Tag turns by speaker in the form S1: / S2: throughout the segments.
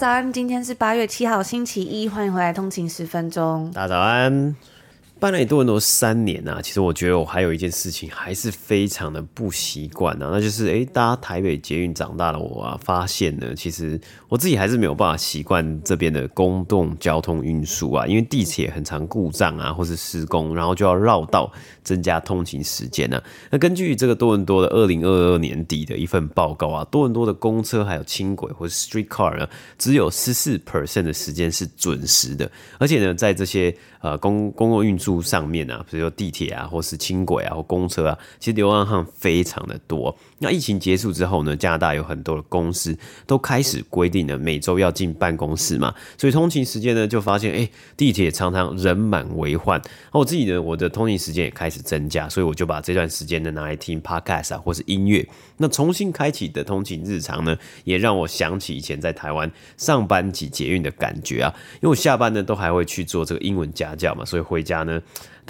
S1: 早安，今天是八月七号，星期一，欢迎回来通勤十分钟。
S2: 大家早安。搬来多伦多三年啊，其实我觉得我还有一件事情还是非常的不习惯啊，那就是诶，搭台北捷运长大的我啊，发现呢，其实我自己还是没有办法习惯这边的公共交通运输啊，因为地铁很常故障啊，或是施工，然后就要绕道增加通勤时间啊。那根据这个多伦多的二零二二年底的一份报告啊，多伦多的公车还有轻轨或是 streetcar 呢，只有十四 percent 的时间是准时的，而且呢，在这些呃公公共运输上面啊，比如说地铁啊，或是轻轨啊，或公车啊，其实流浪汉非常的多。那疫情结束之后呢，加拿大有很多的公司都开始规定了每周要进办公室嘛，所以通勤时间呢就发现，哎、地铁常常人满为患。那我自己呢，我的通勤时间也开始增加，所以我就把这段时间呢拿来听 podcast 啊，或是音乐。那重新开启的通勤日常呢，也让我想起以前在台湾上班挤捷运的感觉啊，因为我下班呢都还会去做这个英文家教嘛，所以回家呢。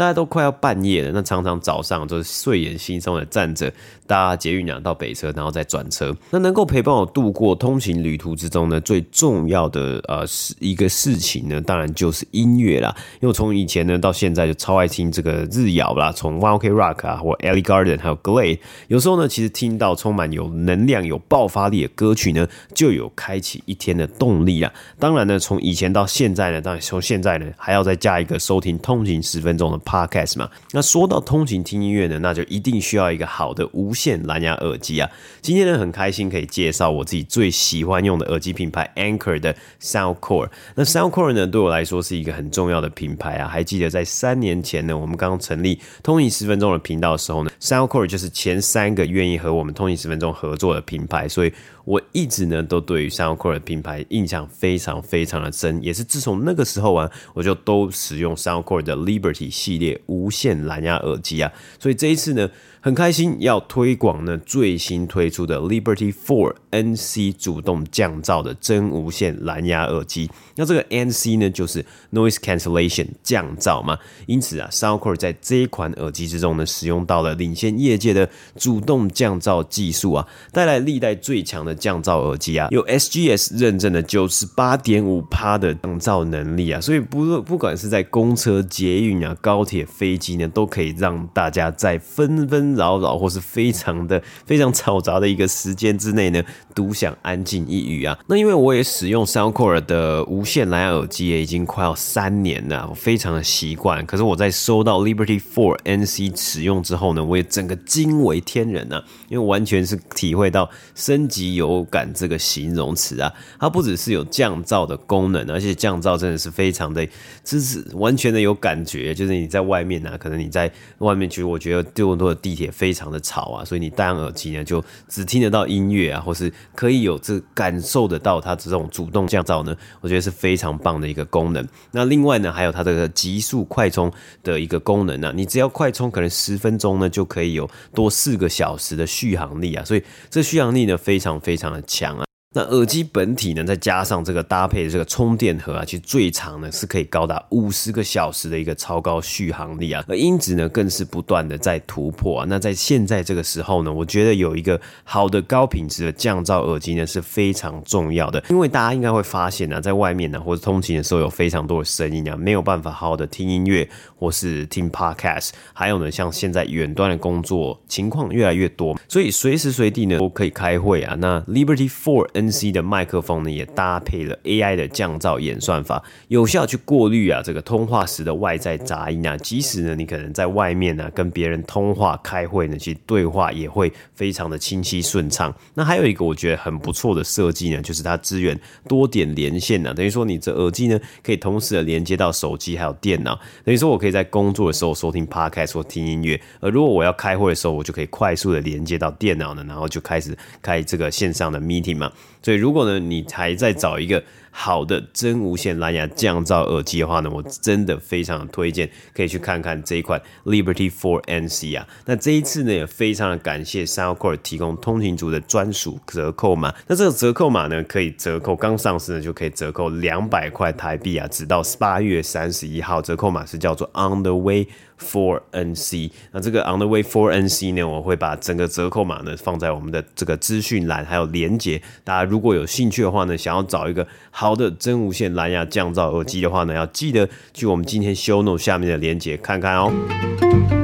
S2: 大家都快要半夜了，那常常早上就是睡眼惺忪的站着搭捷运啊到北车，然后再转车。那能够陪伴我度过通勤旅途之中呢，最重要的呃是一个事情呢，当然就是音乐啦。因为我从以前呢到现在就超爱听这个日谣啦，从 One Ok Rock 啊或 Ellie Garden 还有 Glade，有时候呢其实听到充满有能量、有爆发力的歌曲呢，就有开启一天的动力啊。当然呢，从以前到现在呢，当然从现在呢还要再加一个收听通勤十分钟的。Podcast 嘛，那说到通勤听音乐呢，那就一定需要一个好的无线蓝牙耳机啊。今天呢，很开心可以介绍我自己最喜欢用的耳机品牌 Anker 的 Soundcore。那 Soundcore 呢，对我来说是一个很重要的品牌啊。还记得在三年前呢，我们刚刚成立通勤十分钟的频道的时候呢，Soundcore 就是前三个愿意和我们通勤十分钟合作的品牌，所以。我一直呢都对于 Soundcore 的品牌印象非常非常的深，也是自从那个时候啊，我就都使用 Soundcore 的 Liberty 系列无线蓝牙耳机啊，所以这一次呢。很开心要推广呢最新推出的 Liberty Four NC 主动降噪的真无线蓝牙耳机。那这个 NC 呢，就是 Noise Cancellation 降噪嘛。因此啊，Soundcore 在这一款耳机之中呢，使用到了领先业界的主动降噪技术啊，带来历代最强的降噪耳机啊，有 SGS 认证的九十八点五趴的降噪能力啊。所以不不管是在公车、捷运啊、高铁、飞机呢，都可以让大家在纷纷。扰扰或是非常的非常嘈杂的一个时间之内呢，独享安静一隅啊。那因为我也使用 Soundcore 的无线蓝牙耳机也已经快要三年了，我非常的习惯。可是我在收到 Liberty Four NC 使用之后呢，我也整个惊为天人啊，因为完全是体会到升级有感这个形容词啊。它不只是有降噪的功能，而且降噪真的是非常的，就是完全的有感觉。就是你在外面啊，可能你在外面其实我觉得多伦多的地也非常的吵啊，所以你戴上耳机呢，就只听得到音乐啊，或是可以有这感受得到它这种主动降噪呢，我觉得是非常棒的一个功能。那另外呢，还有它这个极速快充的一个功能啊，你只要快充可能十分钟呢，就可以有多四个小时的续航力啊，所以这续航力呢非常非常的强啊。那耳机本体呢，再加上这个搭配的这个充电盒啊，其实最长呢是可以高达五十个小时的一个超高续航力啊，而音质呢更是不断的在突破啊。那在现在这个时候呢，我觉得有一个好的高品质的降噪耳机呢是非常重要的，因为大家应该会发现呢，在外面呢或者通勤的时候有非常多的声音啊，没有办法好好的听音乐或是听 podcast，还有呢，像现在远端的工作情况越来越多，所以随时随地呢都可以开会啊。那 Liberty Four NC 的麦克风呢，也搭配了 AI 的降噪演算法，有效去过滤啊这个通话时的外在杂音啊。即使呢你可能在外面呢、跟别人通话开会呢，其实对话也会非常的清晰顺畅。那还有一个我觉得很不错的设计呢，就是它支援多点连线呢、等于说你这耳机呢可以同时的连接到手机还有电脑，等于说我可以在工作的时候收听 Podcast 或听音乐，而如果我要开会的时候，我就可以快速的连接到电脑呢，然后就开始开这个线上的 meeting 嘛。所以，如果呢，你还在找一个好的真无线蓝牙降噪耳机的话呢，我真的非常推荐可以去看看这一款 Liberty Four NC 啊。那这一次呢，也非常的感谢 SoundCore 提供通勤族的专属折扣码。那这个折扣码呢，可以折扣刚上市呢就可以折扣两百块台币啊，直到八月三十一号。折扣码是叫做 On the Way。For NC，那这个 On the Way For NC 呢，我会把整个折扣码呢放在我们的这个资讯栏，还有连接。大家如果有兴趣的话呢，想要找一个好的真无线蓝牙降噪耳机的话呢，要记得去我们今天 Show Note 下面的连接看看哦。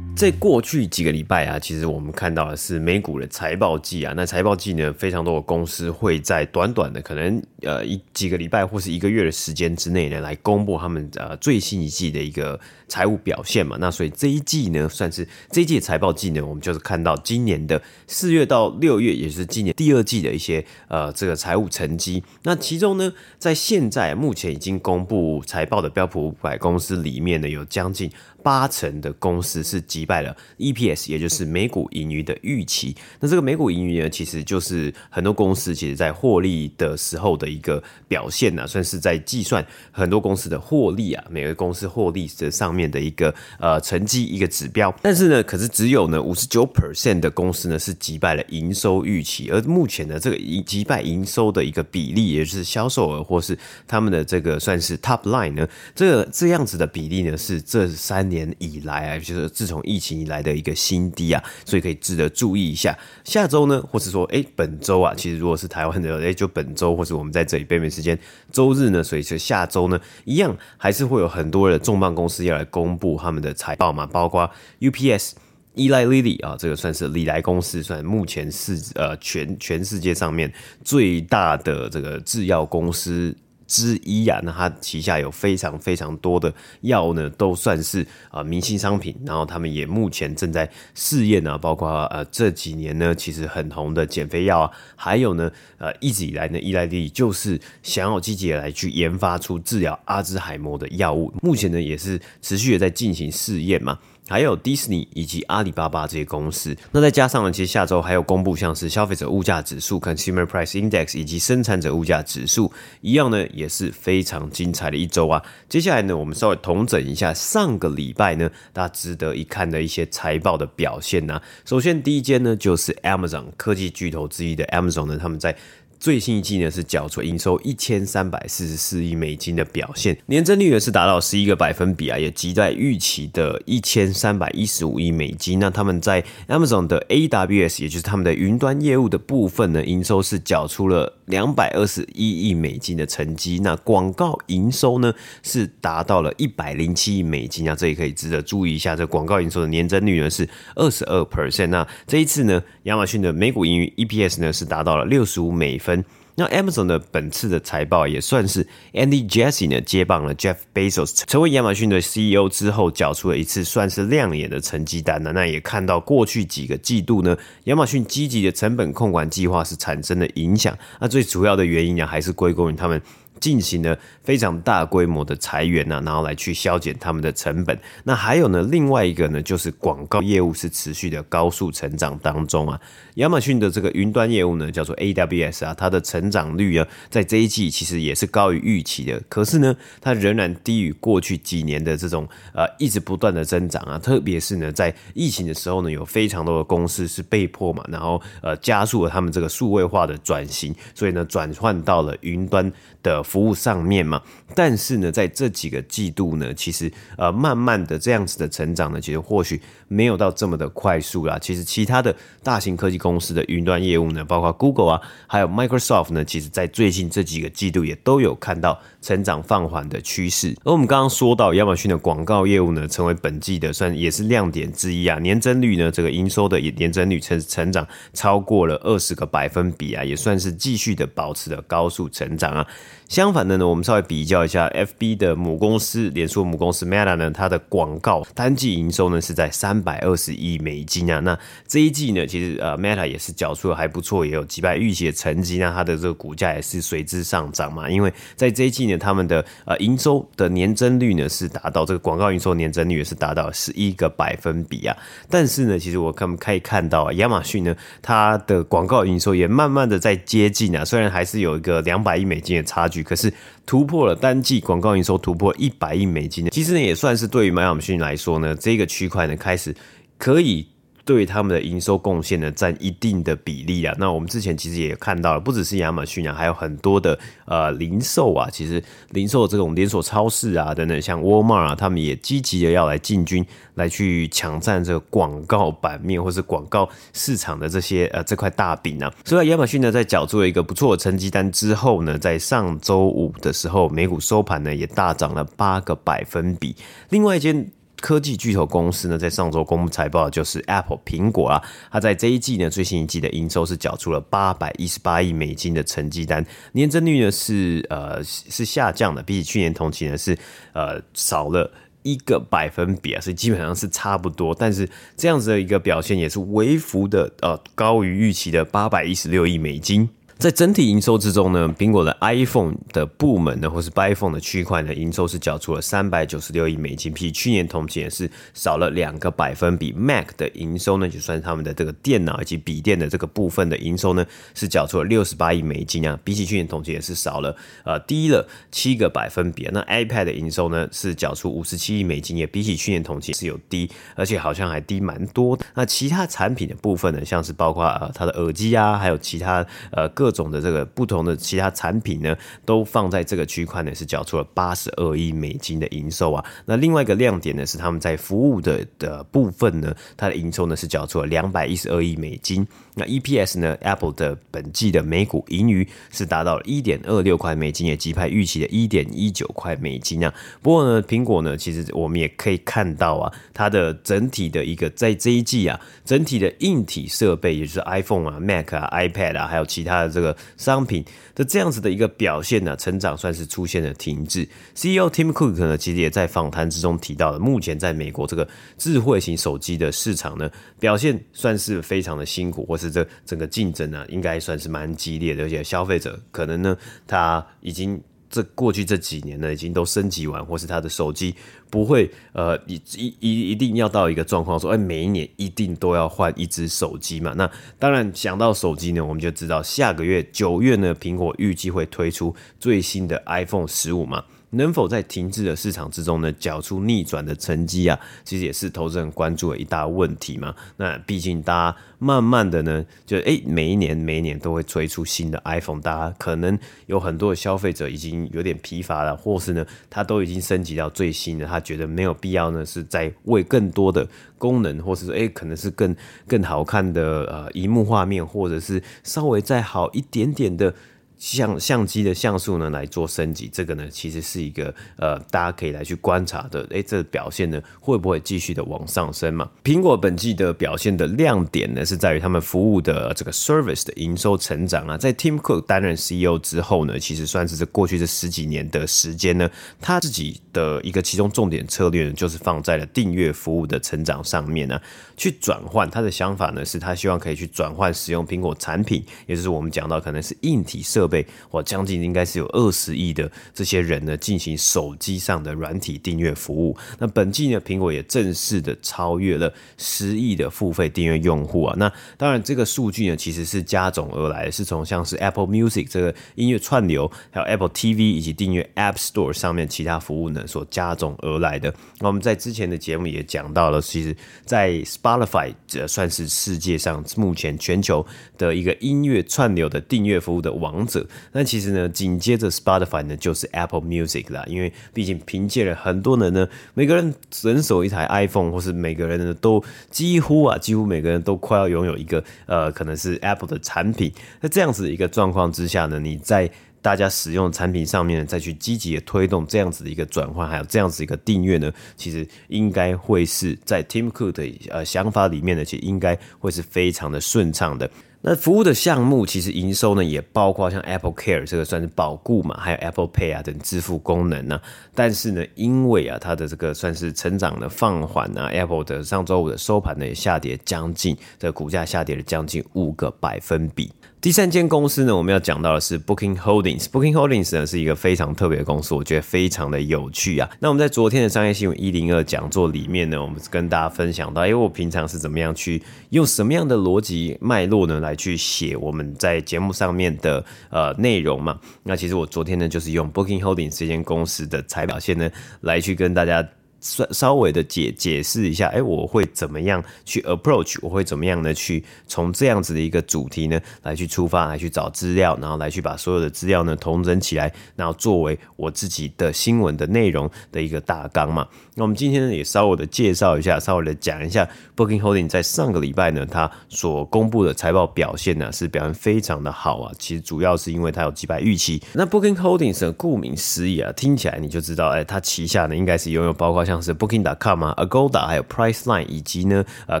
S2: 在过去几个礼拜啊，其实我们看到的是美股的财报季啊。那财报季呢，非常多的公司会在短短的可能呃一几个礼拜或是一个月的时间之内呢，来公布他们呃最新一季的一个财务表现嘛。那所以这一季呢，算是这一季的财报季呢，我们就是看到今年的四月到六月，也是今年第二季的一些呃这个财务成绩。那其中呢，在现在目前已经公布财报的标普五百公司里面呢，有将近。八成的公司是击败了 EPS，也就是每股盈余的预期。那这个每股盈余呢，其实就是很多公司其实在获利的时候的一个表现呐，算是在计算很多公司的获利啊，每个公司获利这上面的一个呃成绩一个指标。但是呢，可是只有呢五十九 percent 的公司呢是击败了营收预期，而目前呢这个营击败营收的一个比例，也就是销售额或是他们的这个算是 top line 呢，这这样子的比例呢是这三年。年以来啊，就是自从疫情以来的一个新低啊，所以可以值得注意一下。下周呢，或是说，哎、本周啊，其实如果是台湾的，哎、就本周，或是我们在这里北美时间周日呢，所以是下周呢，一样还是会有很多的重磅公司要来公布他们的财报嘛，包括 UPS、依赖 Lily 啊，这个算是礼来公司，算目前是呃全全世界上面最大的这个制药公司。之一啊，那它旗下有非常非常多的药呢，都算是啊、呃、明星商品。然后他们也目前正在试验啊，包括呃这几年呢，其实很红的减肥药啊，还有呢呃一直以来呢，依赖力就是想要积极的来去研发出治疗阿兹海默的药物。目前呢也是持续的在进行试验嘛。还有迪士尼以及阿里巴巴这些公司，那再加上呢，其实下周还有公布像是消费者物价指数 （Consumer Price Index） 以及生产者物价指数，一样呢也是非常精彩的一周啊。接下来呢，我们稍微统整一下上个礼拜呢，大家值得一看的一些财报的表现呢、啊。首先第一间呢就是 Amazon 科技巨头之一的 Amazon 呢，他们在最新一季呢是缴出营收一千三百四十四亿美金的表现，年增率呢是达到十一个百分比啊，也即在预期的一千三百一十五亿美金。那他们在 Amazon 的 AWS，也就是他们的云端业务的部分呢，营收是缴出了两百二十一亿美金的成绩。那广告营收呢是达到了一百零七亿美金啊，这也可以值得注意一下。这广告营收的年增率呢是二十二 percent。那这一次呢，亚马逊的每股盈余 EPS 呢是达到了六十五美分。那 Amazon 的本次的财报也算是 Andy Jassy 呢接棒了 Jeff Bezos 成为亚马逊的 CEO 之后，缴出了一次算是亮眼的成绩单呢。那也看到过去几个季度呢，亚马逊积极的成本控管计划是产生了影响。那最主要的原因呢，还是归功于他们。进行了非常大规模的裁员啊，然后来去削减他们的成本。那还有呢，另外一个呢，就是广告业务是持续的高速成长当中啊。亚马逊的这个云端业务呢，叫做 AWS 啊，它的成长率啊，在这一季其实也是高于预期的。可是呢，它仍然低于过去几年的这种呃一直不断的增长啊。特别是呢，在疫情的时候呢，有非常多的公司是被迫嘛，然后呃加速了他们这个数位化的转型，所以呢，转换到了云端的服务上面嘛，但是呢，在这几个季度呢，其实呃，慢慢的这样子的成长呢，其实或许没有到这么的快速啦。其实其他的大型科技公司的云端业务呢，包括 Google 啊，还有 Microsoft 呢，其实在最近这几个季度也都有看到成长放缓的趋势。而我们刚刚说到亚马逊的广告业务呢，成为本季的算也是亮点之一啊，年增率呢，这个营收的年增率成成长超过了二十个百分比啊，也算是继续的保持了高速成长啊。相反的呢，我们稍微比较一下，FB 的母公司，脸书母公司 Meta 呢，它的广告单季营收呢是在三百二十亿美金啊。那这一季呢，其实呃 Meta 也是缴出了还不错，也有击败预期的成绩，那它的这个股价也是随之上涨嘛。因为在这一季呢，他们的呃营收的年增率呢是达到这个广告营收年增率也是达到十一个百分比啊。但是呢，其实我们可以看到啊，亚马逊呢，它的广告营收也慢慢的在接近啊，虽然还是有一个两百亿美金的差距，可是突破了单季广告营收突破一百亿美金呢，其实呢也算是对于亚马逊来说呢，这个区块呢开始可以。对他们的营收贡献呢，占一定的比例啊。那我们之前其实也看到了，不只是亚马逊啊，还有很多的呃零售啊，其实零售这种连锁超市啊等等，像沃尔玛啊，他们也积极的要来进军，来去抢占这个广告版面或是广告市场的这些呃这块大饼啊。所以亚马逊呢，在缴出了一个不错的成绩单之后呢，在上周五的时候，美股收盘呢也大涨了八个百分比。另外一间。科技巨头公司呢，在上周公布财报，就是 Apple 苹果啊，它在这一季呢，最新一季的营收是缴出了八百一十八亿美金的成绩单，年增率呢是呃是下降的，比起去年同期呢是呃少了一个百分比啊，所以基本上是差不多，但是这样子的一个表现也是微幅的呃高于预期的八百一十六亿美金。在整体营收之中呢，苹果的 iPhone 的部门呢，或是 iPhone 的区块呢，营收是缴出了三百九十六亿美金，比去年同期也是少了两个百分比。Mac 的营收呢，就算他们的这个电脑以及笔电的这个部分的营收呢，是缴出了六十八亿美金啊，比起去年同期也是少了呃低了七个百分比。那 iPad 的营收呢，是缴出五十七亿美金，也比起去年同期是有低，而且好像还低蛮多。那其他产品的部分呢，像是包括呃它的耳机啊，还有其他呃各。各种的这个不同的其他产品呢，都放在这个区块呢，是缴出了八十二亿美金的营收啊。那另外一个亮点呢，是他们在服务的的部分呢，它的营收呢是缴出了两百一十二亿美金。那 EPS 呢，Apple 的本季的每股盈余是达到了一点二六块美金，也击败预期的一点一九块美金啊。不过呢，苹果呢，其实我们也可以看到啊，它的整体的一个在这一季啊，整体的硬体设备，也就是 iPhone 啊、Mac 啊、iPad 啊，还有其他的。这个商品的这样子的一个表现呢，成长算是出现了停滞。CEO Tim Cook 呢，其实也在访谈之中提到了，目前在美国这个智慧型手机的市场呢，表现算是非常的辛苦，或是这整个竞争呢，应该算是蛮激烈的，而且消费者可能呢，他已经。这过去这几年呢，已经都升级完，或是他的手机不会呃一一一一定要到一个状况说，哎，每一年一定都要换一只手机嘛？那当然想到手机呢，我们就知道下个月九月呢，苹果预计会推出最新的 iPhone 十五嘛。能否在停滞的市场之中呢，缴出逆转的成绩啊？其实也是投资人关注的一大问题嘛。那毕竟大家慢慢的呢，就诶每一年每一年都会推出新的 iPhone，大家可能有很多的消费者已经有点疲乏了，或是呢，他都已经升级到最新的，他觉得没有必要呢，是在为更多的功能，或是说诶可能是更更好看的呃萤幕画面，或者是稍微再好一点点的。相相机的像素呢来做升级，这个呢其实是一个呃大家可以来去观察的，诶，这表现呢会不会继续的往上升嘛？苹果本季的表现的亮点呢是在于他们服务的这个 service 的营收成长啊，在 Tim Cook 担任 CEO 之后呢，其实算是这过去这十几年的时间呢，他自己的一个其中重点策略呢就是放在了订阅服务的成长上面呢，去转换他的想法呢是他希望可以去转换使用苹果产品，也就是我们讲到可能是硬体设备。备或将近应该是有二十亿的这些人呢，进行手机上的软体订阅服务。那本季呢，苹果也正式的超越了十亿的付费订阅用户啊。那当然，这个数据呢，其实是加总而来，是从像是 Apple Music 这个音乐串流，还有 Apple TV 以及订阅 App Store 上面其他服务呢所加总而来的。那我们在之前的节目也讲到了，其实，在 Spotify 这算是世界上目前全球的一个音乐串流的订阅服务的王者。那其实呢，紧接着 Spotify 呢，就是 Apple Music 啦，因为毕竟凭借了很多人呢，每个人人手一台 iPhone，或是每个人呢都几乎啊，几乎每个人都快要拥有一个呃，可能是 Apple 的产品。那这样子一个状况之下呢，你在大家使用产品上面再去积极的推动这样子的一个转换，还有这样子一个订阅呢，其实应该会是在 Tim Cook 的呃想法里面呢，其实应该会是非常的顺畅的。那服务的项目其实营收呢，也包括像 Apple Care 这个算是保固嘛，还有 Apple Pay 啊等支付功能呢、但是呢，因为啊它的这个算是成长的放缓啊，Apple 的上周五的收盘呢也下跌将近，这个股价下跌了将近五个百分比。第三间公司呢，我们要讲到的是 Booking Holdings。Booking Holdings 呢是一个非常特别的公司，我觉得非常的有趣啊。那我们在昨天的商业新闻一零二讲座里面呢，我们跟大家分享到，哎，我平常是怎么样去用什么样的逻辑脉络呢来去写我们在节目上面的呃内容嘛？那其实我昨天呢就是用 Booking Holdings 这间公司的财表现呢来去跟大家。稍稍微的解解释一下，哎，我会怎么样去 approach？我会怎么样呢？去从这样子的一个主题呢，来去出发，来去找资料，然后来去把所有的资料呢统整起来，然后作为我自己的新闻的内容的一个大纲嘛。那我们今天呢也稍微的介绍一下，稍微的讲一下 Booking Holding 在上个礼拜呢，它所公布的财报表现呢是表现非常的好啊。其实主要是因为它有击败预期。那 Booking Holdings，顾名思义啊，听起来你就知道，哎，它旗下呢应该是拥有包括像是 Booking.com 啊，Agoda，还有 Priceline，以及呢，呃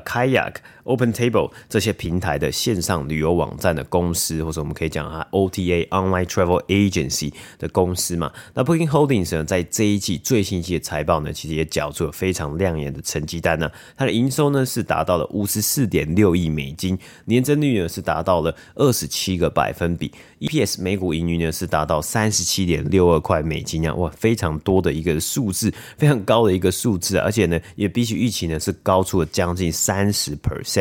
S2: ，Kayak。OpenTable 这些平台的线上旅游网站的公司，或者我们可以讲它 OTA Online Travel Agency 的公司嘛。那 Booking Holdings 呢，在这一季最新一季的财报呢，其实也缴出了非常亮眼的成绩单呢。它的营收呢是达到了五十四点六亿美金，年增率呢是达到了二十七个百分比，EPS 每股盈余呢是达到三十七点六二块美金啊，哇，非常多的一个数字，非常高的一个数字，而且呢，也比起预期呢是高出了将近三十 percent。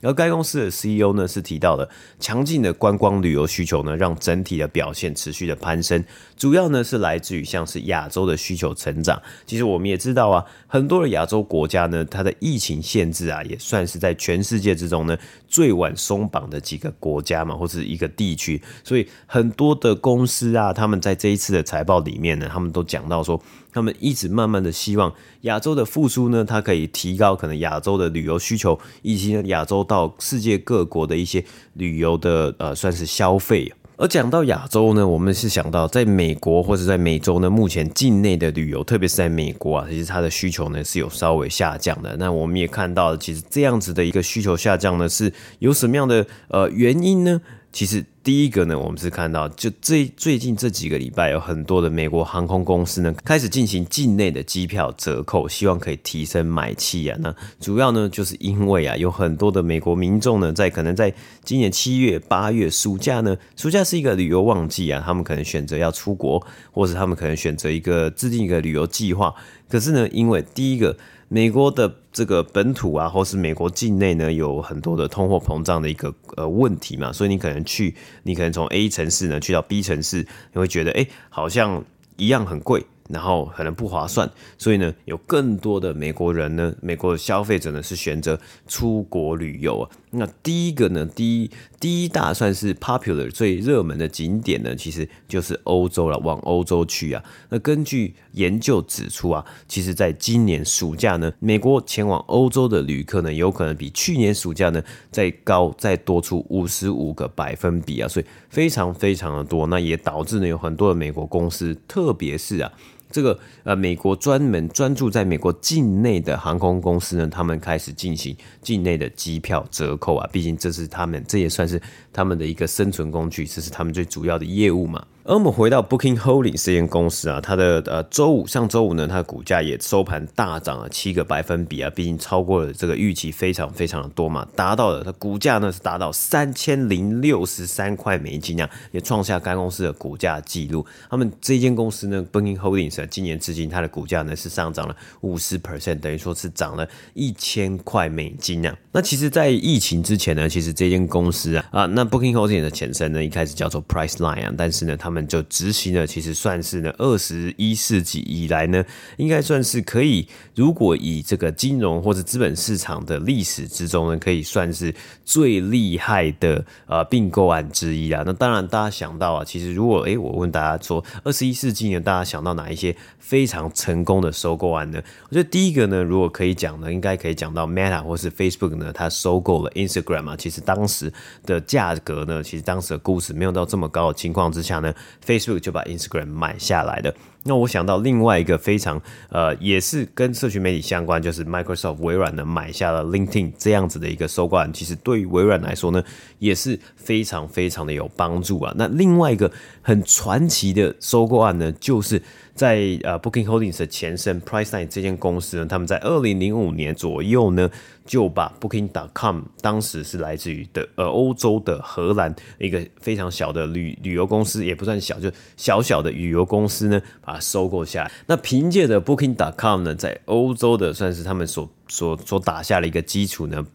S2: 而该公司的 CEO 呢是提到了强劲的观光旅游需求呢，让整体的表现持续的攀升，主要呢是来自于像是亚洲的需求成长。其实我们也知道啊，很多的亚洲国家呢，它的疫情限制啊，也算是在全世界之中呢最晚松绑的几个国家嘛，或是一个地区。所以很多的公司啊，他们在这一次的财报里面呢，他们都讲到说。他们一直慢慢的希望亚洲的复苏呢，它可以提高可能亚洲的旅游需求，以及亚洲到世界各国的一些旅游的呃算是消费。而讲到亚洲呢，我们是想到在美国或者在美洲呢，目前境内的旅游，特别是在美国啊，其实它的需求呢是有稍微下降的。那我们也看到，其实这样子的一个需求下降呢，是有什么样的呃原因呢？其实第一个呢，我们是看到，就最最近这几个礼拜，有很多的美国航空公司呢，开始进行境内的机票折扣，希望可以提升买气啊。那主要呢，就是因为啊，有很多的美国民众呢，在可能在今年七月、八月暑假呢，暑假是一个旅游旺季啊，他们可能选择要出国，或者他们可能选择一个制定一个旅游计划。可是呢，因为第一个。美国的这个本土啊，或是美国境内呢，有很多的通货膨胀的一个呃问题嘛，所以你可能去，你可能从 A 城市呢去到 B 城市，你会觉得哎，好像一样很贵。然后可能不划算，所以呢，有更多的美国人呢，美国的消费者呢是选择出国旅游啊。那第一个呢，第一第一大算是 popular 最热门的景点呢，其实就是欧洲了，往欧洲去啊。那根据研究指出啊，其实在今年暑假呢，美国前往欧洲的旅客呢，有可能比去年暑假呢再高再多出五十五个百分比啊，所以非常非常的多。那也导致呢，有很多的美国公司，特别是啊。这个呃，美国专门专注在美国境内的航空公司呢，他们开始进行境内的机票折扣啊，毕竟这是他们，这也算是他们的一个生存工具，这是他们最主要的业务嘛。而我们回到 Booking Holdings 这间公司啊，它的呃周五上周五呢，它的股价也收盘大涨了七个百分比啊，毕竟超过了这个预期非常非常的多嘛，达到了它股价呢是达到三千零六十三块美金啊，也创下该公司的股价纪录。他们这间公司呢，Booking Holdings 啊，今年至今它的股价呢是上涨了五十 percent，等于说是涨了一千块美金啊。那其实，在疫情之前呢，其实这间公司啊啊，那 Booking Holdings 的前身呢，一开始叫做 Priceline 啊，但是呢，他们就执行了，其实算是呢，二十一世纪以来呢，应该算是可以，如果以这个金融或者资本市场的历史之中呢，可以算是最厉害的呃并购案之一啊。那当然，大家想到啊，其实如果诶，我问大家说，二十一世纪呢，大家想到哪一些非常成功的收购案呢？我觉得第一个呢，如果可以讲呢，应该可以讲到 Meta 或是 Facebook 呢，它收购了 Instagram 啊。其实当时的价格呢，其实当时的估值没有到这么高的情况之下呢。Facebook 就把 Instagram 买下来的。那我想到另外一个非常呃，也是跟社群媒体相关，就是 Microsoft 微软呢买下了 LinkedIn 这样子的一个收购案，其实对于微软来说呢，也是非常非常的有帮助啊。那另外一个很传奇的收购案呢，就是在呃 Booking Holdings 的前身 Priceline 这间公司呢，他们在二零零五年左右呢，就把 Booking dot com 当时是来自于的呃欧洲的荷兰一个非常小的旅旅游公司，也不算小，就小小的旅游公司呢，把它收购下来。那凭借着 Booking dot com 呢，在欧洲的算是他们所所所打下了一个基础呢。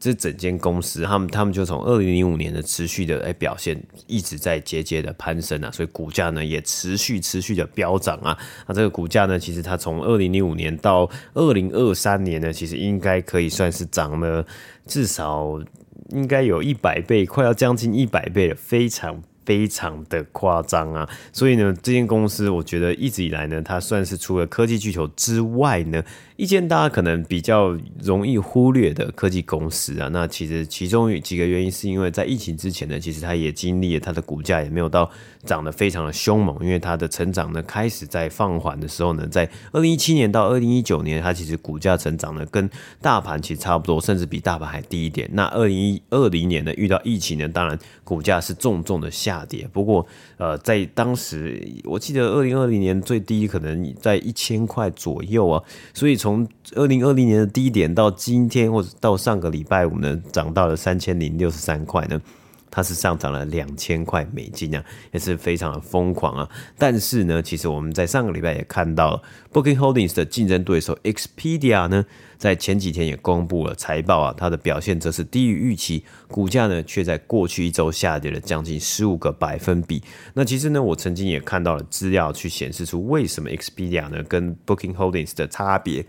S2: 这整间公司，他们他们就从二零零五年的持续的哎表现，一直在节节的攀升啊，所以股价呢也持续持续的飙涨啊。那这个股价呢，其实它从二零零五年到二零二三年呢，其实应该可以算是涨了至少应该有一百倍，快要将近一百倍了，非常。非常的夸张啊，所以呢，这间公司我觉得一直以来呢，它算是除了科技巨头之外呢，一间大家可能比较容易忽略的科技公司啊。那其实其中有几个原因是因为在疫情之前呢，其实它也经历了它的股价也没有到涨得非常的凶猛，因为它的成长呢开始在放缓的时候呢，在二零一七年到二零一九年，它其实股价成长呢跟大盘其实差不多，甚至比大盘还低一点。那二零二零年呢遇到疫情呢，当然股价是重重的下。跌，不过呃，在当时我记得二零二零年最低可能在一千块左右啊，所以从二零二零年的低点到今天或者到上个礼拜五呢，涨到了三千零六十三块呢。它是上涨了两千块美金啊，也是非常的疯狂啊。但是呢，其实我们在上个礼拜也看到 Booking Holdings 的竞争对手 Expedia 呢，在前几天也公布了财报啊，它的表现则是低于预期，股价呢却在过去一周下跌了将近十五个百分比。那其实呢，我曾经也看到了资料去显示出为什么 Expedia 呢跟 Booking Holdings 的差别。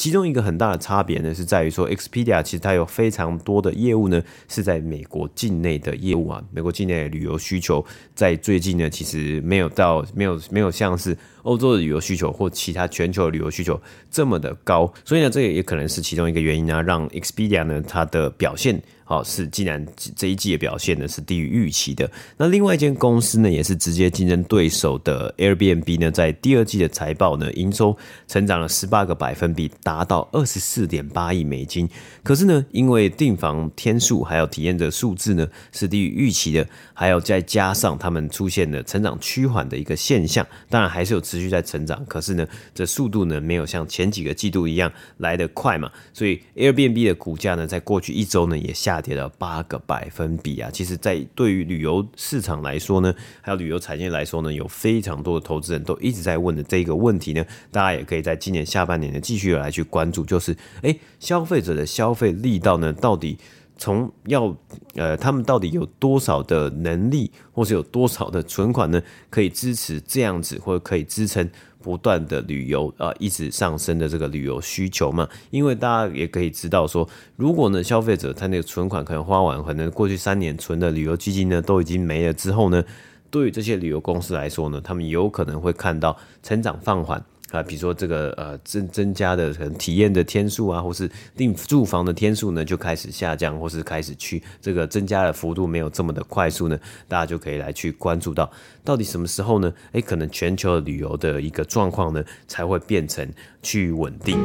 S2: 其中一个很大的差别呢，是在于说，Expedia 其实它有非常多的业务呢，是在美国境内的业务啊。美国境内的旅游需求在最近呢，其实没有到没有没有像是欧洲的旅游需求或其他全球的旅游需求这么的高，所以呢，这也可能是其中一个原因呢，让 Expedia 呢它的表现。好，是既然这一季的表现呢是低于预期的，那另外一间公司呢也是直接竞争对手的 Airbnb 呢，在第二季的财报呢，营收成长了十八个百分比，达到二十四点八亿美金。可是呢，因为订房天数还有体验的数字呢是低于预期的，还有再加上他们出现了成长趋缓的一个现象，当然还是有持续在成长，可是呢，这速度呢没有像前几个季度一样来得快嘛，所以 Airbnb 的股价呢在过去一周呢也下。跌了八个百分比啊！其实，在对于旅游市场来说呢，还有旅游产业来说呢，有非常多的投资人都一直在问的这个问题呢，大家也可以在今年下半年呢继续来去关注，就是诶，消费者的消费力道呢，到底从要呃，他们到底有多少的能力，或是有多少的存款呢，可以支持这样子，或者可以支撑。不断的旅游啊，一直上升的这个旅游需求嘛，因为大家也可以知道说，如果呢消费者他那个存款可能花完，可能过去三年存的旅游基金呢都已经没了之后呢，对于这些旅游公司来说呢，他们有可能会看到成长放缓。啊，比如说这个呃增增加的可能体验的天数啊，或是订住房的天数呢，就开始下降，或是开始去这个增加的幅度没有这么的快速呢，大家就可以来去关注到，到底什么时候呢？诶，可能全球旅游的一个状况呢，才会变成去稳定。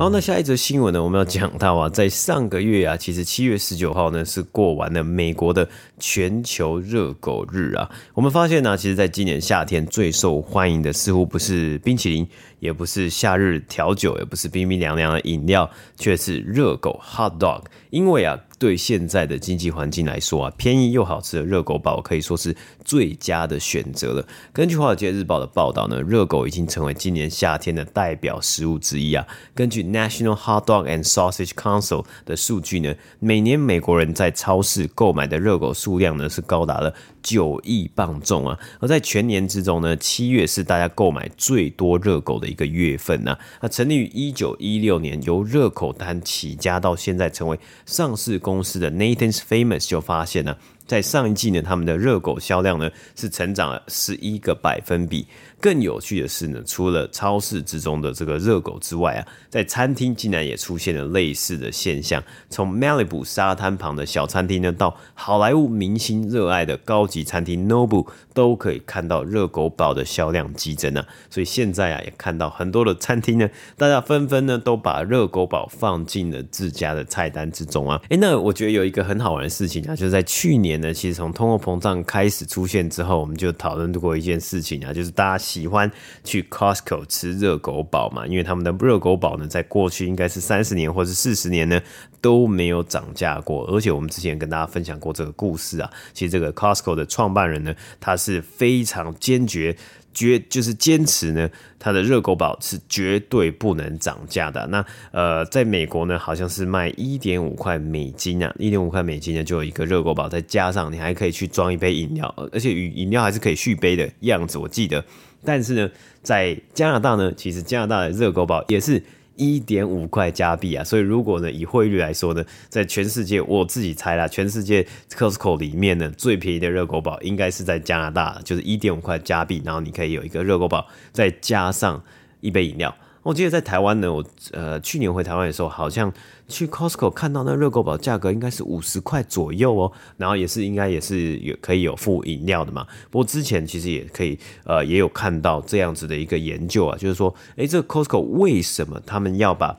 S2: 好，那下一则新闻呢，我们要讲到啊，在上个月啊，其实七月十九号呢是过完了美国的全球热狗日啊。我们发现呢，其实在今年夏天最受欢迎的似乎不是冰淇淋，也不是夏日调酒，也不是冰冰凉凉的饮料，却是热狗 （hot dog）。因为啊。对现在的经济环境来说啊，便宜又好吃的热狗堡可以说是最佳的选择了。根据《华尔街日报》的报道呢，热狗已经成为今年夏天的代表食物之一啊。根据 National Hot Dog and Sausage Council 的数据呢，每年美国人在超市购买的热狗数量呢是高达了九亿磅重啊。而在全年之中呢，七月是大家购买最多热狗的一个月份呢。那成立于一九一六年，由热口单起家到现在成为上市公。司的 Nathan's Famous 就发现呢，在上一季呢，他们的热狗销量呢是成长了十一个百分比。更有趣的是呢，除了超市之中的这个热狗之外啊，在餐厅竟然也出现了类似的现象。从 Malibu 沙滩旁的小餐厅呢，到好莱坞明星热爱的高级餐厅 Nobu，都可以看到热狗堡的销量激增啊。所以现在啊，也看到很多的餐厅呢，大家纷纷呢都把热狗堡放进了自家的菜单之中啊。诶，那我觉得有一个很好玩的事情啊，就是在去年呢，其实从通货膨胀开始出现之后，我们就讨论过一件事情啊，就是大家。喜欢去 Costco 吃热狗堡嘛？因为他们的热狗堡呢，在过去应该是三十年或是四十年呢都没有涨价过。而且我们之前跟大家分享过这个故事啊，其实这个 Costco 的创办人呢，他是非常坚决。绝就是坚持呢，它的热狗堡是绝对不能涨价的。那呃，在美国呢，好像是卖一点五块美金啊，一点五块美金呢就有一个热狗堡，再加上你还可以去装一杯饮料，而且饮饮料还是可以续杯的样子，我记得。但是呢，在加拿大呢，其实加拿大的热狗堡也是。一点五块加币啊，所以如果呢，以汇率来说呢，在全世界我自己猜啦，全世界 Costco 里面呢，最便宜的热狗堡应该是在加拿大，就是一点五块加币，然后你可以有一个热狗堡，再加上一杯饮料。我记得在台湾呢，我呃去年回台湾的时候，好像去 Costco 看到那热狗堡价格应该是五十块左右哦，然后也是应该也是有可以有附饮料的嘛。不过之前其实也可以呃也有看到这样子的一个研究啊，就是说，诶，这个 Costco 为什么他们要把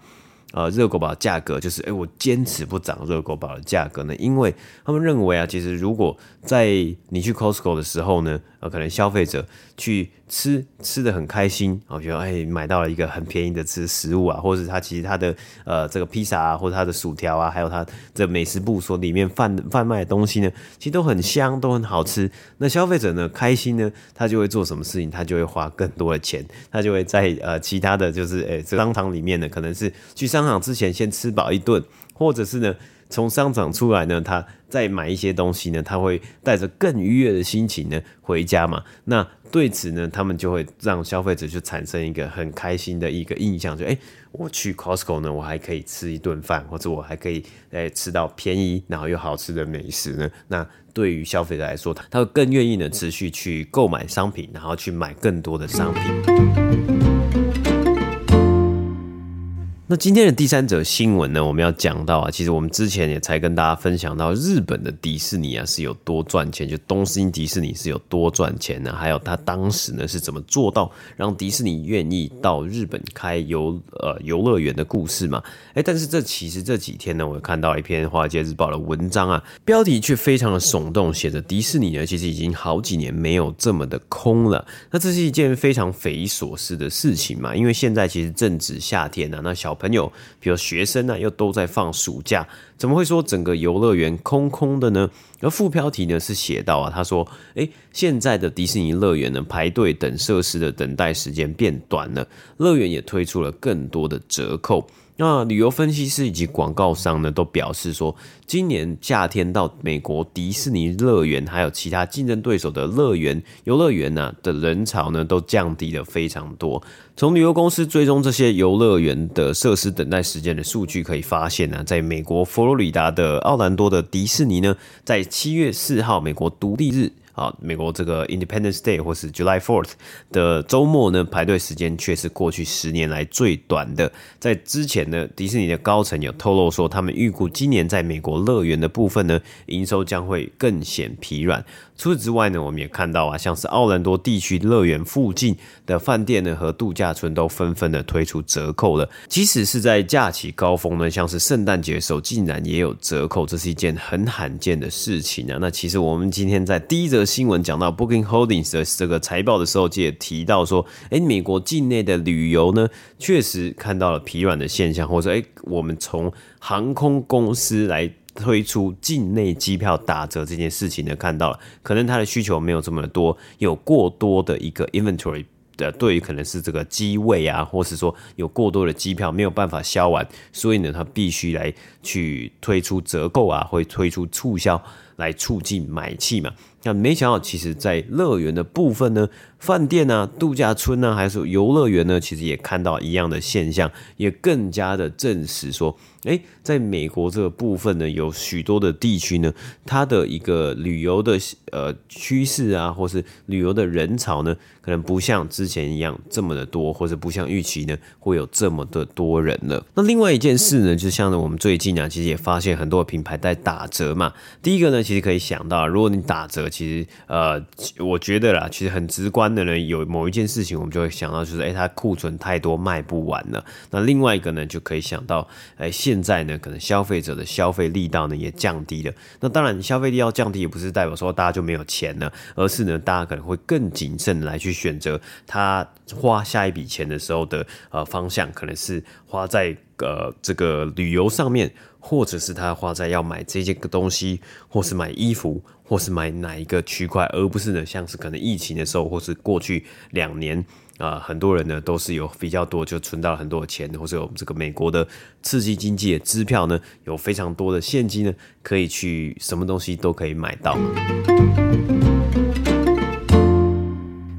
S2: 呃，热狗堡价格就是，哎、我坚持不涨热狗堡的价格呢，因为他们认为啊，其实如果在你去 Costco 的时候呢，呃，可能消费者去吃吃得很开心，我觉得哎，买到了一个很便宜的吃食物啊，或者是他其实他的呃这个披萨啊，或者他的薯条啊，还有他这美食部所里面贩贩卖的东西呢，其实都很香，都很好吃。那消费者呢开心呢，他就会做什么事情？他就会花更多的钱，他就会在呃其他的就是哎商场里面呢，可能是去上商场之前先吃饱一顿，或者是呢。从商场出来呢，他再买一些东西呢，他会带着更愉悦的心情呢回家嘛。那对此呢，他们就会让消费者就产生一个很开心的一个印象，就诶，我去 Costco 呢，我还可以吃一顿饭，或者我还可以诶吃到便宜然后又好吃的美食呢。那对于消费者来说，他会更愿意呢持续去购买商品，然后去买更多的商品。那今天的第三则新闻呢，我们要讲到啊，其实我们之前也才跟大家分享到，日本的迪士尼啊是有多赚钱，就东京迪士尼是有多赚钱呢？还有他当时呢是怎么做到让迪士尼愿意到日本开游呃游乐园的故事嘛？哎，但是这其实这几天呢，我看到一篇《华尔街日报》的文章啊，标题却非常的耸动，写着迪士尼呢其实已经好几年没有这么的空了。那这是一件非常匪夷所思的事情嘛，因为现在其实正值夏天啊，那小朋友，比如学生呢，又都在放暑假，怎么会说整个游乐园空空的呢？而副标题呢是写到啊，他说：“诶，现在的迪士尼乐园呢，排队等设施的等待时间变短了，乐园也推出了更多的折扣。”那旅游分析师以及广告商呢，都表示说，今年夏天到美国迪士尼乐园，还有其他竞争对手的乐园、游乐园呢的人潮呢，都降低了非常多。从旅游公司追踪这些游乐园的设施等待时间的数据可以发现呢，在美国佛罗里达的奥兰多的迪士尼呢，在七月四号美国独立日。啊，美国这个 Independence Day 或是 July Fourth 的周末呢，排队时间却是过去十年来最短的。在之前呢，迪士尼的高层有透露说，他们预估今年在美国乐园的部分呢，营收将会更显疲软。除此之外呢，我们也看到啊，像是奥兰多地区乐园附近的饭店呢和度假村都纷纷的推出折扣了。即使是在假期高峰呢，像是圣诞节的时候，竟然也有折扣，这是一件很罕见的事情啊。那其实我们今天在第一则新闻讲到 Booking Holdings 的这个财报的时候，就也提到说，哎，美国境内的旅游呢，确实看到了疲软的现象，或者说，哎，我们从航空公司来。推出境内机票打折这件事情呢，看到了，可能它的需求没有这么的多，有过多的一个 inventory 的，对于可能是这个机位啊，或是说有过多的机票没有办法销完，所以呢，它必须来去推出折扣啊，会推出促销。来促进买气嘛。那没想到，其实，在乐园的部分呢，饭店啊、度假村啊，还是游乐园呢，其实也看到一样的现象，也更加的证实说，哎，在美国这个部分呢，有许多的地区呢，它的一个旅游的呃趋势啊，或是旅游的人潮呢，可能不像之前一样这么的多，或者不像预期呢会有这么的多人了。那另外一件事呢，就像呢，我们最近啊，其实也发现很多品牌在打折嘛。第一个呢，其实可以想到，如果你打折，其实呃，我觉得啦，其实很直观的呢，有某一件事情，我们就会想到，就是诶，它库存太多卖不完了。那另外一个呢，就可以想到，诶，现在呢，可能消费者的消费力道呢也降低了。那当然，消费力要降低也不是代表说大家就没有钱了，而是呢，大家可能会更谨慎来去选择他花下一笔钱的时候的呃方向，可能是花在呃这个旅游上面，或者是他花在要买这件个东西，或是买衣服。或是买哪一个区块，而不是呢，像是可能疫情的时候，或是过去两年啊、很多人呢都是有比较多就存到了很多的钱，或者我们这个美国的刺激经济的支票呢，有非常多的现金呢，可以去什么东西都可以买到。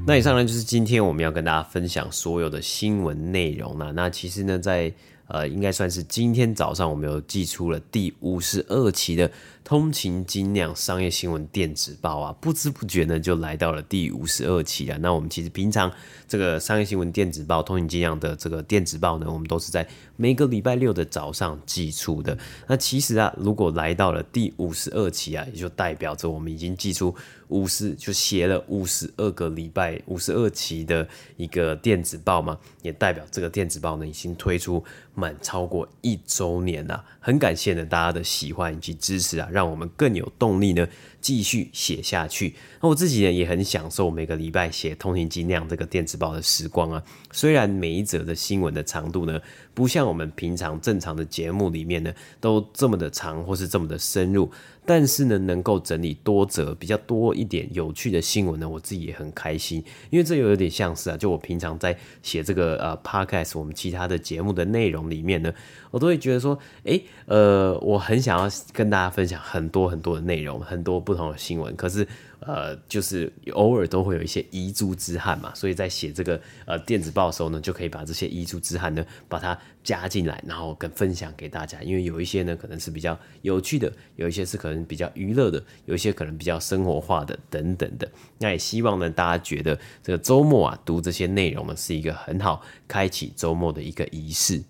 S2: 那以上呢就是今天我们要跟大家分享所有的新闻内容了。那其实呢，在呃，应该算是今天早上我们有寄出了第五十二期的。通勤精酿商业新闻电子报啊，不知不觉呢就来到了第五十二期了。那我们其实平常这个商业新闻电子报、通勤精酿的这个电子报呢，我们都是在每个礼拜六的早上寄出的。那其实啊，如果来到了第五十二期啊，也就代表着我们已经寄出五十，就写了五十二个礼拜、五十二期的一个电子报嘛，也代表这个电子报呢已经推出满超过一周年了。很感谢呢大家的喜欢以及支持啊。让我们更有动力呢，继续写下去。那我自己呢，也很享受每个礼拜写《通勤精酿》这个电子报的时光啊。虽然每一则的新闻的长度呢，不像我们平常正常的节目里面呢，都这么的长或是这么的深入。但是呢，能够整理多则比较多一点有趣的新闻呢，我自己也很开心，因为这又有点像是啊，就我平常在写这个呃 podcast 我们其他的节目的内容里面呢，我都会觉得说，诶，呃，我很想要跟大家分享很多很多的内容，很多不不同的新闻，可是。呃，就是偶尔都会有一些遗珠之憾嘛，所以在写这个呃电子报的时候呢，就可以把这些遗珠之憾呢，把它加进来，然后跟分享给大家。因为有一些呢，可能是比较有趣的，有一些是可能比较娱乐的，有一些可能比较生活化的等等的。那也希望呢，大家觉得这个周末啊，读这些内容呢，是一个很好开启周末的一个仪式。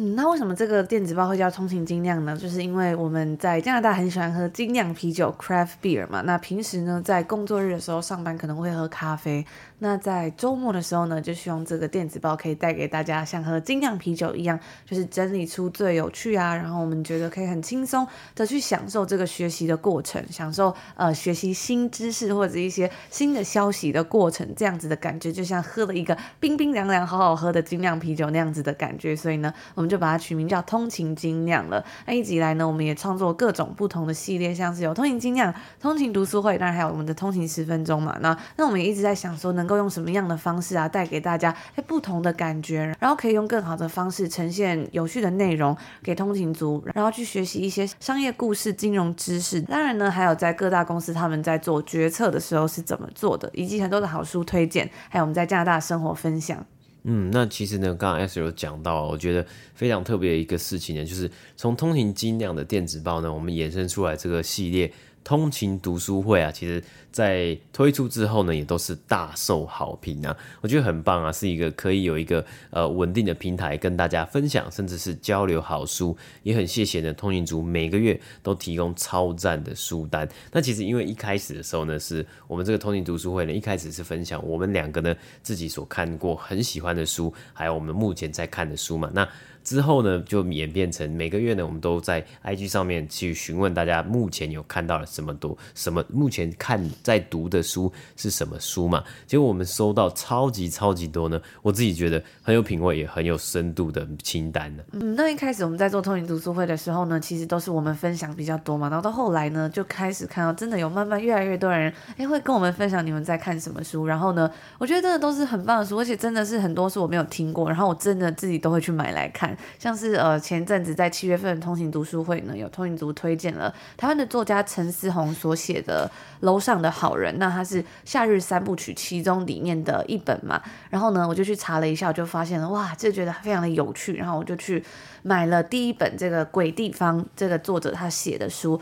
S1: 嗯，那为什么这个电子报会叫通勤精酿呢？就是因为我们在加拿大很喜欢喝精酿啤酒 （craft beer） 嘛。那平时呢，在工作日的时候上班可能会喝咖啡。那在周末的时候呢，就希望这个电子报可以带给大家像喝精酿啤酒一样，就是整理出最有趣啊，然后我们觉得可以很轻松的去享受这个学习的过程，享受呃学习新知识或者一些新的消息的过程，这样子的感觉就像喝了一个冰冰凉凉、好好喝的精酿啤酒那样子的感觉。所以呢，我们。就把它取名叫通勤精酿了。那一直以来呢，我们也创作各种不同的系列，像是有通勤精酿、通勤读书会，当然还有我们的通勤十分钟嘛。那那我们也一直在想说，能够用什么样的方式啊，带给大家不同的感觉，然后可以用更好的方式呈现有趣的内容给通勤族，然后去学习一些商业故事、金融知识。当然呢，还有在各大公司他们在做决策的时候是怎么做的，以及很多的好书推荐，还有我们在加拿大生活分享。
S2: 嗯，那其实呢，刚刚 S 有讲到，我觉得非常特别的一个事情呢，就是从通行精量的电子报呢，我们衍生出来这个系列。通勤读书会啊，其实在推出之后呢，也都是大受好评啊。我觉得很棒啊，是一个可以有一个呃稳定的平台跟大家分享，甚至是交流好书。也很谢谢呢，通勤族每个月都提供超赞的书单。那其实因为一开始的时候呢，是我们这个通勤读书会呢，一开始是分享我们两个呢自己所看过很喜欢的书，还有我们目前在看的书嘛。那之后呢，就演变成每个月呢，我们都在 IG 上面去询问大家目前有看到了什么多什么，目前看在读的书是什么书嘛？结果我们收到超级超级多呢，我自己觉得很有品味也很有深度的清单呢。
S1: 嗯，那一开始我们在做通勤读书会的时候呢，其实都是我们分享比较多嘛，然后到后来呢，就开始看到真的有慢慢越来越多人哎会跟我们分享你们在看什么书，然后呢，我觉得真的都是很棒的书，而且真的是很多书我没有听过，然后我真的自己都会去买来看。像是呃前阵子在七月份的通行读书会呢，有通行族推荐了台湾的作家陈思宏所写的《楼上的好人》，那他是夏日三部曲其中里面的一本嘛。然后呢，我就去查了一下，我就发现了哇，这觉得非常的有趣。然后我就去买了第一本这个《鬼地方》这个作者他写的书。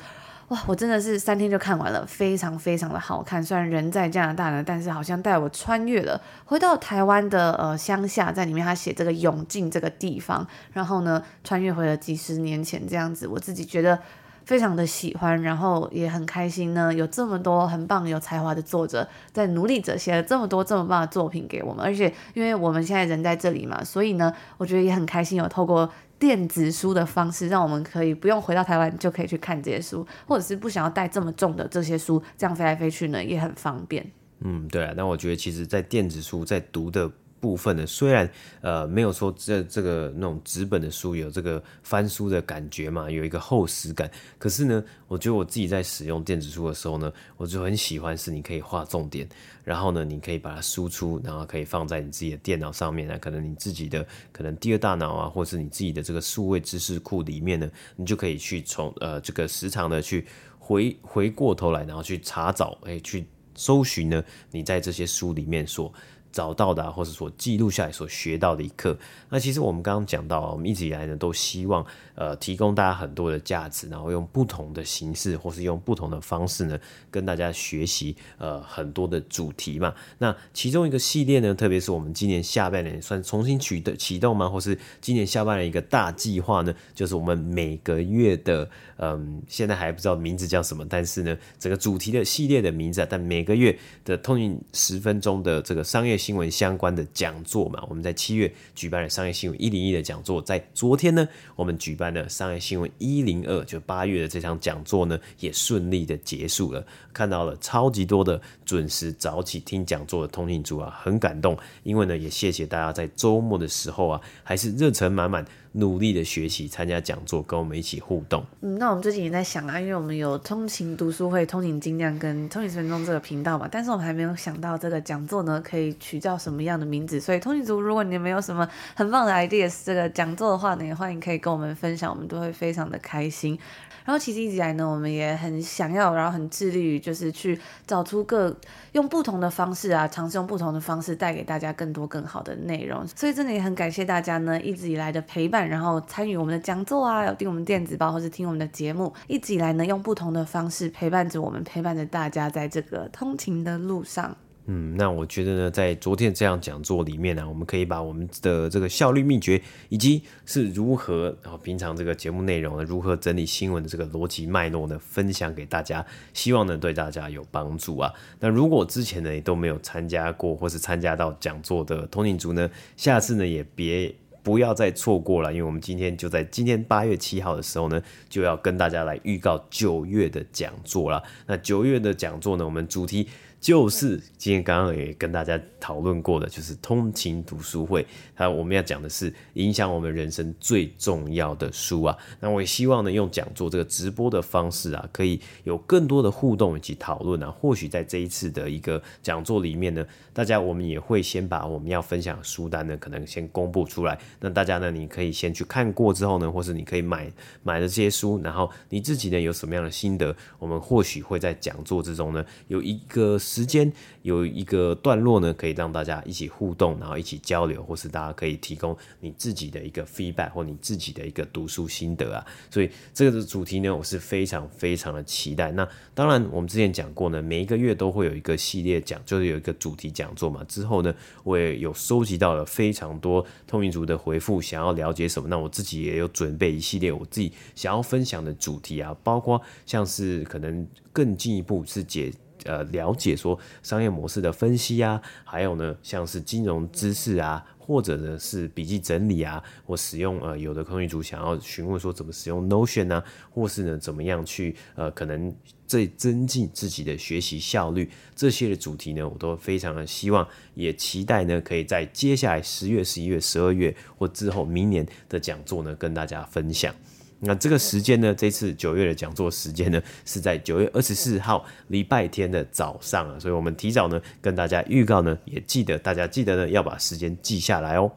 S1: 哇，我真的是三天就看完了，非常非常的好看。虽然人在加拿大呢，但是好像带我穿越了，回到台湾的呃乡下，在里面他写这个永靖这个地方，然后呢穿越回了几十年前这样子，我自己觉得非常的喜欢，然后也很开心呢，有这么多很棒有才华的作者在努力着写了这么多这么棒的作品给我们，而且因为我们现在人在这里嘛，所以呢，我觉得也很开心有透过。电子书的方式，让我们可以不用回到台湾就可以去看这些书，或者是不想要带这么重的这些书，这样飞来飞去呢也很方便。
S2: 嗯，对啊。但我觉得其实，在电子书在读的。部分呢，虽然呃没有说这这个那种纸本的书有这个翻书的感觉嘛，有一个厚实感，可是呢，我觉得我自己在使用电子书的时候呢，我就很喜欢是你可以画重点，然后呢，你可以把它输出，然后可以放在你自己的电脑上面啊，可能你自己的可能第二大脑啊，或是你自己的这个数位知识库里面呢，你就可以去从呃这个时常的去回回过头来，然后去查找，哎，去搜寻呢，你在这些书里面所。找到的，或者说记录下来所学到的一课。那其实我们刚刚讲到，我们一直以来呢，都希望呃提供大家很多的价值，然后用不同的形式，或是用不同的方式呢，跟大家学习呃很多的主题嘛。那其中一个系列呢，特别是我们今年下半年算重新取的启动吗？或是今年下半年一个大计划呢，就是我们每个月的嗯，现在还不知道名字叫什么，但是呢，整个主题的系列的名字，但每个月的通勤十分钟的这个商业。新闻相关的讲座嘛，我们在七月举办了商业新闻一零一的讲座，在昨天呢，我们举办商业新闻一零二，就八月的这场讲座呢，也顺利的结束了。看到了超级多的准时早起听讲座的通勤族啊，很感动。因为呢，也谢谢大家在周末的时候啊，还是热忱满满。努力的学习，参加讲座，跟我们一起互动。
S1: 嗯，那我们最近也在想啊，因为我们有通勤读书会、通勤精酿跟通勤十分钟这个频道嘛，但是我们还没有想到这个讲座呢，可以取叫什么样的名字。所以通勤族，如果你们有什么很棒的 ideas，这个讲座的话呢，也欢迎可以跟我们分享，我们都会非常的开心。然后其实一直以来呢，我们也很想要，然后很致力于，就是去找出各用不同的方式啊，尝试用不同的方式带给大家更多更好的内容。所以真的也很感谢大家呢，一直以来的陪伴，然后参与我们的讲座啊，有订我们电子报或是听我们的节目，一直以来呢，用不同的方式陪伴着我们，陪伴着大家在这个通勤的路上。
S2: 嗯，那我觉得呢，在昨天这样讲座里面呢、我们可以把我们的这个效率秘诀，以及是如何啊、哦，平常这个节目内容呢，如何整理新闻的这个逻辑脉络呢，分享给大家，希望呢对大家有帮助啊。那如果之前呢也都没有参加过或是参加到讲座的通勤族呢，下次呢也别不要再错过了，因为我们今天就在今天八月七号的时候呢，就要跟大家来预告九月的讲座了。那九月的讲座呢，我们主题。就是今天刚刚也跟大家讨论过的，就是通勤读书会。还有我们要讲的是影响我们人生最重要的书啊。那我也希望呢，用讲座这个直播的方式啊，可以有更多的互动以及讨论啊。或许在这一次的一个讲座里面呢，大家我们也会先把我们要分享的书单呢，可能先公布出来。那大家呢，你可以先去看过之后呢，或是你可以买买了这些书，然后你自己呢有什么样的心得，我们或许会在讲座之中呢有一个。时间有一个段落呢，可以让大家一起互动，然后一起交流，或是大家可以提供你自己的一个 feedback 或你自己的一个读书心得啊。所以这个主题呢，我是非常非常的期待。那当然，我们之前讲过呢，每一个月都会有一个系列讲，就是有一个主题讲座嘛。之后呢，我也有收集到了非常多通勤族的回复，想要了解什么。那我自己也有准备一系列我自己想要分享的主题啊，包括像是可能更进一步是解。呃，了解说商业模式的分析啊，还有呢，像是金融知识啊，或者呢是笔记整理啊，或使用呃，有的空运组想要询问说怎么使用 Notion 啊，或是呢怎么样去呃，可能最增进自己的学习效率，这些的主题呢，我都非常的希望，也期待呢，可以在接下来十月、十一月、十二月或之后明年的讲座呢，跟大家分享。那这个时间呢？这次九月的讲座时间呢，是在九月二十四号礼拜天的早上啊，所以我们提早呢跟大家预告呢，也记得大家记得呢要把时间记下来哦。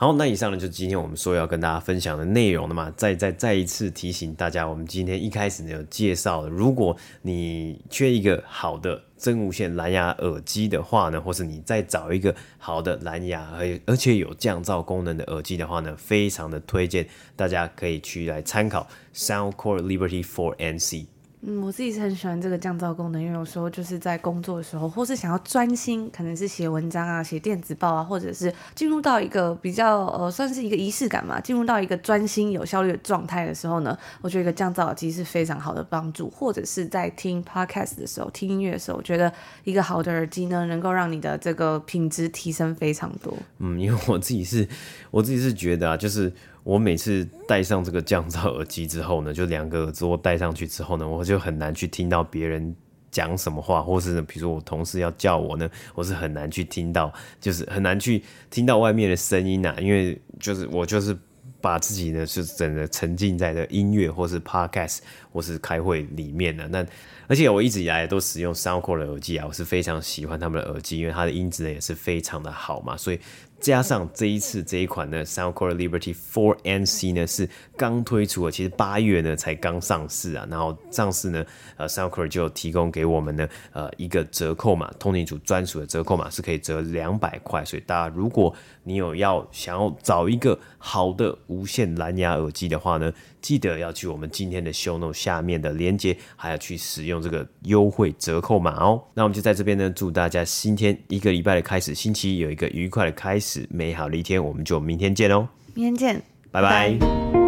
S2: 好，那以上呢就是今天我们说要跟大家分享的内容了嘛。再再再一次提醒大家，我们今天一开始呢有介绍了，如果你缺一个好的真无线蓝牙耳机的话呢，或是你再找一个好的蓝牙而而且有降噪功能的耳机的话呢，非常的推荐大家可以去来参考 Soundcore Liberty 4NC。
S1: 嗯，我自己是很喜欢这个降噪功能，因为有时候就是在工作的时候，或是想要专心，可能是写文章啊、写电子报啊，或者是进入到一个比较呃，算是一个仪式感嘛，进入到一个专心有效率的状态的时候呢，我觉得一个降噪耳机是非常好的帮助。或者是在听 podcast 的时候、听音乐的时候，我觉得一个好的耳机呢，能够让你的这个品质提升非常多。
S2: 嗯，因为我自己是，我自己是觉得啊，就是。我每次戴上这个降噪耳机之后呢，就两个耳朵戴上去之后呢，我就很难去听到别人讲什么话，或是比如说我同事要叫我呢，我是很难去听到，就是很难去听到外面的声音啊，因为就是我就是把自己呢是整个沉浸在的音乐或是 podcast 或是开会里面的。那而且我一直以来都使用 Soundcore 的耳机啊，我是非常喜欢他们的耳机，因为它的音质呢也是非常的好嘛，所以。加上这一次这一款呢，Soundcore Liberty Four NC 呢是刚推出的，其实八月呢才刚上市啊，然后上市呢，呃，Soundcore 就提供给我们呢，呃，一个折扣码，通勤组专属的折扣码是可以折两百块，所以大家如果你有要想要找一个好的无线蓝牙耳机的话呢，记得要去我们今天的 Show Note 下面的链接，还要去使用这个优惠折扣码哦。那我们就在这边呢，祝大家新天一个礼拜的开始，星期一有一个愉快的开始。美好的一天，我们就明天见哦！
S1: 明天见，
S2: 拜拜。拜拜。